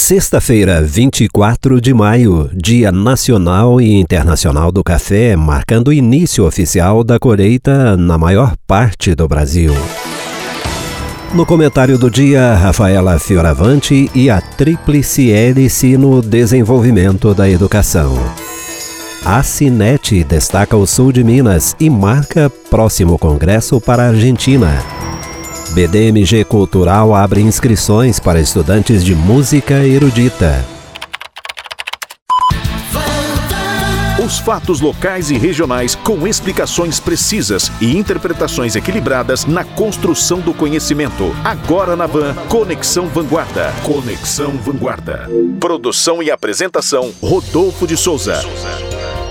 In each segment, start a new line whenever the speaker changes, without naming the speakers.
Sexta-feira, 24 de maio, Dia Nacional e Internacional do Café, marcando o início oficial da colheita na maior parte do Brasil. No comentário do dia, Rafaela Fioravante e a tríplice hélice no desenvolvimento da educação. A Cinete destaca o sul de Minas e marca próximo congresso para a Argentina. BDMG Cultural abre inscrições para estudantes de música erudita.
Os fatos locais e regionais com explicações precisas e interpretações equilibradas na construção do conhecimento. Agora na Van, Conexão Vanguarda. Conexão Vanguarda. Produção e apresentação, Rodolfo de Souza.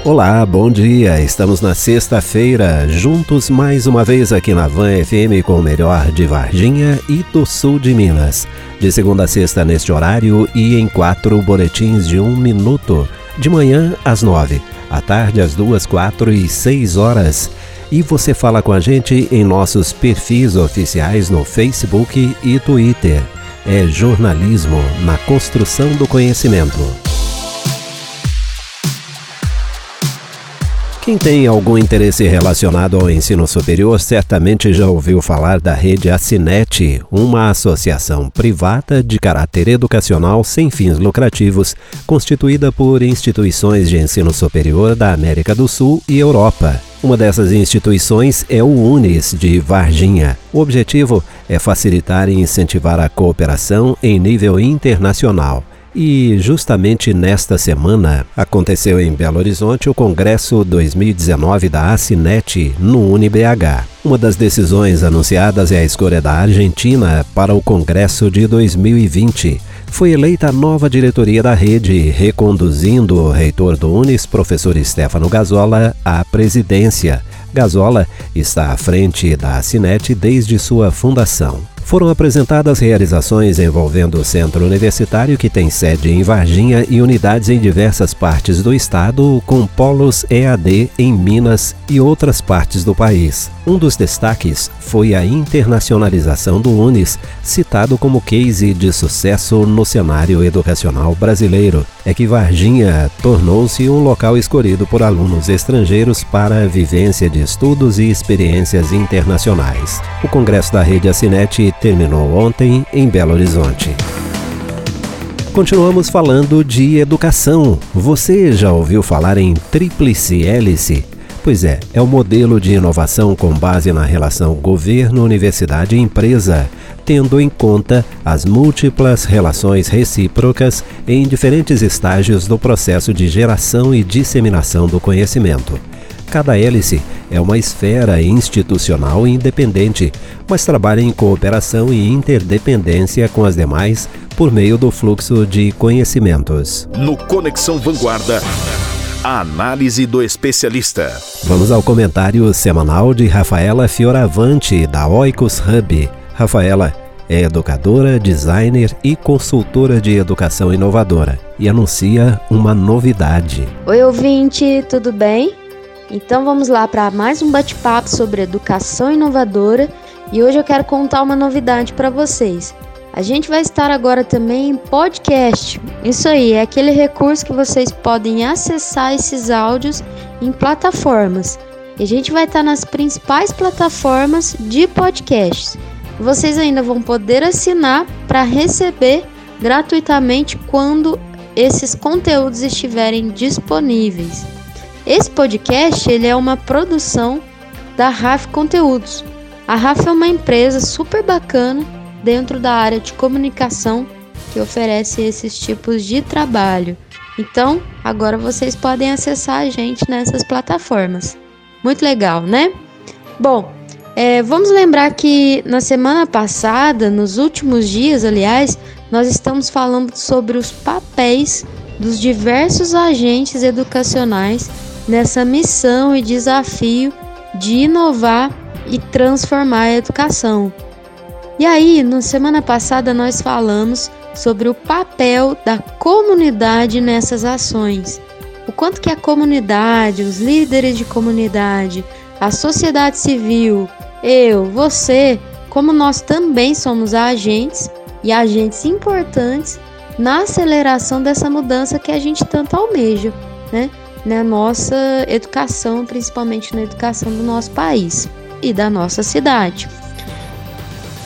Olá, bom dia. Estamos na sexta-feira, juntos mais uma vez aqui na Van FM com o melhor de Varginha e do sul de Minas. De segunda a sexta neste horário e em quatro boletins de um minuto. De manhã às nove, à tarde às duas, quatro e seis horas. E você fala com a gente em nossos perfis oficiais no Facebook e Twitter. É jornalismo na construção do conhecimento. Quem tem algum interesse relacionado ao ensino superior certamente já ouviu falar da rede Acinet, uma associação privada de caráter educacional sem fins lucrativos, constituída por instituições de ensino superior da América do Sul e Europa. Uma dessas instituições é o UNES de Varginha. O objetivo é facilitar e incentivar a cooperação em nível internacional. E justamente nesta semana aconteceu em Belo Horizonte o Congresso 2019 da Acinet no UniBH. Uma das decisões anunciadas é a escolha da Argentina para o Congresso de 2020. Foi eleita a nova diretoria da rede, reconduzindo o reitor do Unis, professor Stefano Gazola, à presidência. Gazola está à frente da Acinet desde sua fundação foram apresentadas realizações envolvendo o centro universitário que tem sede em Varginha e unidades em diversas partes do estado, com polos EAD em Minas e outras partes do país. Um dos destaques foi a internacionalização do UNES, citado como case de sucesso no cenário educacional brasileiro. É que Varginha tornou-se um local escolhido por alunos estrangeiros para a vivência de estudos e experiências internacionais. O Congresso da Rede Acinet terminou ontem em Belo Horizonte. Continuamos falando de educação. Você já ouviu falar em Tríplice Hélice? Pois é, é o um modelo de inovação com base na relação governo, universidade e empresa, tendo em conta as múltiplas relações recíprocas em diferentes estágios do processo de geração e disseminação do conhecimento. Cada hélice é uma esfera institucional independente, mas trabalha em cooperação e interdependência com as demais por meio do fluxo de conhecimentos.
No Conexão Vanguarda, a análise do especialista.
Vamos ao comentário semanal de Rafaela Fioravante, da Oikos Hub. Rafaela é educadora, designer e consultora de educação inovadora e anuncia uma novidade.
Oi, ouvinte, tudo bem? Então vamos lá para mais um bate-papo sobre educação inovadora e hoje eu quero contar uma novidade para vocês. A gente vai estar agora também em podcast. Isso aí, é aquele recurso que vocês podem acessar esses áudios em plataformas. E a gente vai estar nas principais plataformas de podcasts. Vocês ainda vão poder assinar para receber gratuitamente quando esses conteúdos estiverem disponíveis. Esse podcast ele é uma produção da RAF Conteúdos. A RAF é uma empresa super bacana dentro da área de comunicação que oferece esses tipos de trabalho. Então, agora vocês podem acessar a gente nessas plataformas. Muito legal, né? Bom, é, vamos lembrar que na semana passada, nos últimos dias, aliás, nós estamos falando sobre os papéis dos diversos agentes educacionais nessa missão e desafio de inovar e transformar a educação. E aí, na semana passada, nós falamos sobre o papel da comunidade nessas ações. O quanto que a comunidade, os líderes de comunidade, a sociedade civil, eu, você, como nós também somos agentes e agentes importantes na aceleração dessa mudança que a gente tanto almeja, né? Na nossa educação, principalmente na educação do nosso país e da nossa cidade.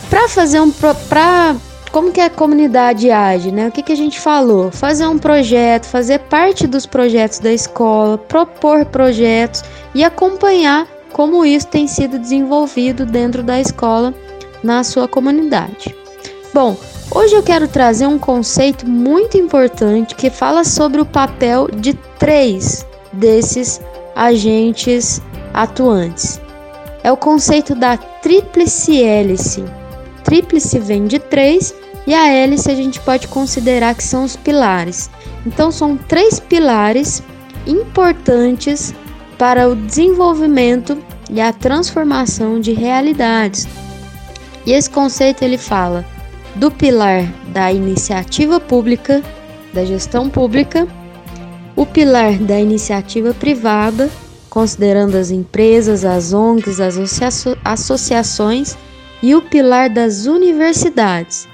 Para fazer um para como que a comunidade age, né? O que, que a gente falou? Fazer um projeto, fazer parte dos projetos da escola, propor projetos e acompanhar como isso tem sido desenvolvido dentro da escola na sua comunidade. Bom, hoje eu quero trazer um conceito muito importante que fala sobre o papel de três desses agentes atuantes. É o conceito da tríplice hélice. Tríplice vem de três e a hélice a gente pode considerar que são os pilares. Então são três pilares importantes para o desenvolvimento e a transformação de realidades. E esse conceito ele fala do pilar da iniciativa pública, da gestão pública, o pilar da iniciativa privada, considerando as empresas, as ONGs, as associações, e o pilar das universidades,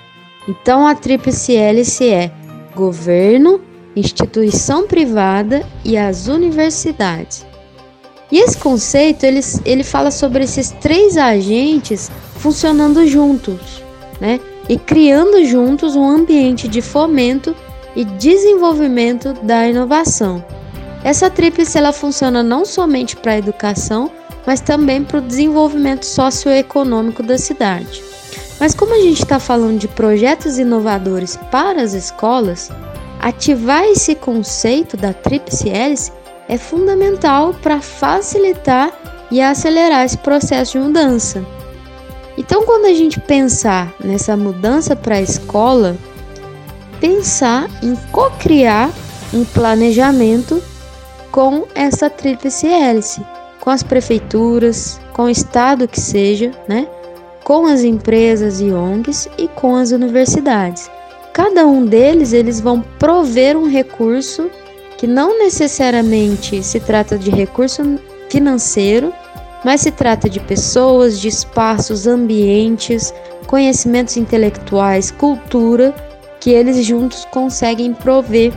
então a tríplice hélice é governo, instituição privada e as universidades. E esse conceito ele, ele fala sobre esses três agentes funcionando juntos, né? E criando juntos um ambiente de fomento e desenvolvimento da inovação. Essa tríplice ela funciona não somente para a educação, mas também para o desenvolvimento socioeconômico da cidade. Mas como a gente está falando de projetos inovadores para as escolas, ativar esse conceito da tríplice hélice é fundamental para facilitar e acelerar esse processo de mudança. Então, quando a gente pensar nessa mudança para a escola, pensar em co-criar um planejamento com essa tríplice hélice, com as prefeituras, com o estado que seja, né? com as empresas e ONGs e com as universidades. Cada um deles eles vão prover um recurso que não necessariamente se trata de recurso financeiro, mas se trata de pessoas, de espaços, ambientes, conhecimentos intelectuais, cultura, que eles juntos conseguem prover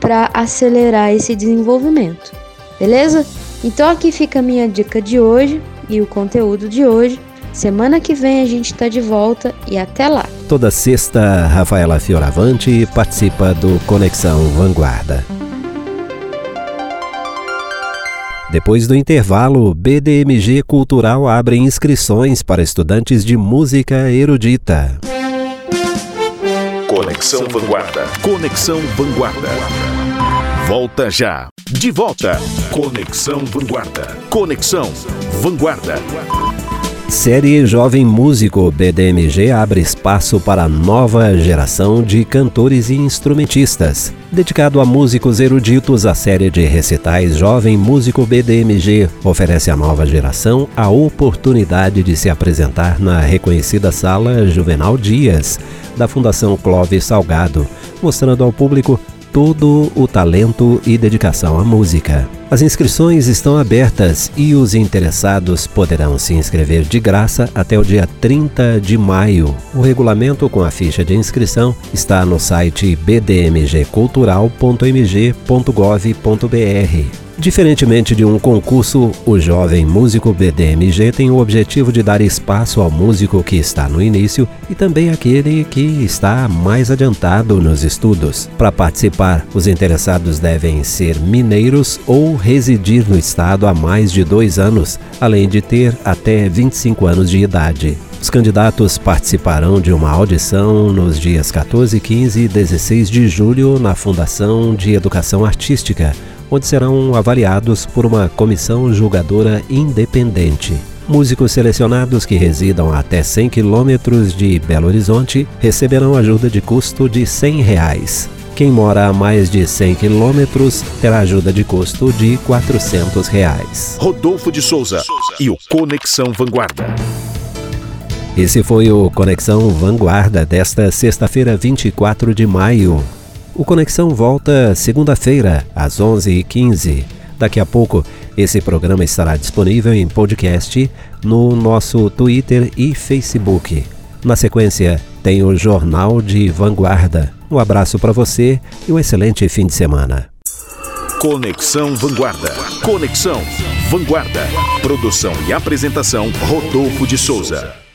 para acelerar esse desenvolvimento. Beleza? Então aqui fica a minha dica de hoje e o conteúdo de hoje. Semana que vem a gente está de volta e até lá.
Toda sexta, Rafaela Fioravante participa do Conexão Vanguarda. Depois do intervalo, BDMG Cultural abre inscrições para estudantes de música erudita.
Conexão Vanguarda. Conexão Vanguarda. Volta já. De volta. Conexão Vanguarda. Conexão Vanguarda.
Série Jovem Músico BDMG abre espaço para a nova geração de cantores e instrumentistas. Dedicado a músicos eruditos, a série de recitais Jovem Músico BDMG oferece à nova geração a oportunidade de se apresentar na reconhecida Sala Juvenal Dias, da Fundação Clóvis Salgado, mostrando ao público todo o talento e dedicação à música. As inscrições estão abertas e os interessados poderão se inscrever de graça até o dia 30 de maio. O regulamento com a ficha de inscrição está no site bdmgcultural.mg.gov.br. Diferentemente de um concurso, o jovem músico BDMG tem o objetivo de dar espaço ao músico que está no início e também aquele que está mais adiantado nos estudos. Para participar, os interessados devem ser mineiros ou residir no estado há mais de dois anos, além de ter até 25 anos de idade. Os candidatos participarão de uma audição nos dias 14, 15 e 16 de julho na Fundação de Educação Artística onde serão avaliados por uma comissão julgadora independente. Músicos selecionados que residam até 100 quilômetros de Belo Horizonte receberão ajuda de custo de 100 reais. Quem mora a mais de 100 quilômetros terá ajuda de custo de 400 reais.
Rodolfo de Souza e o Conexão Vanguarda.
Esse foi o Conexão Vanguarda desta sexta-feira, 24 de maio. O Conexão volta segunda-feira, às 11h15. Daqui a pouco, esse programa estará disponível em podcast no nosso Twitter e Facebook. Na sequência, tem o Jornal de Vanguarda. Um abraço para você e um excelente fim de semana.
Conexão Vanguarda. Conexão Vanguarda. Produção e apresentação Rodolfo de Souza.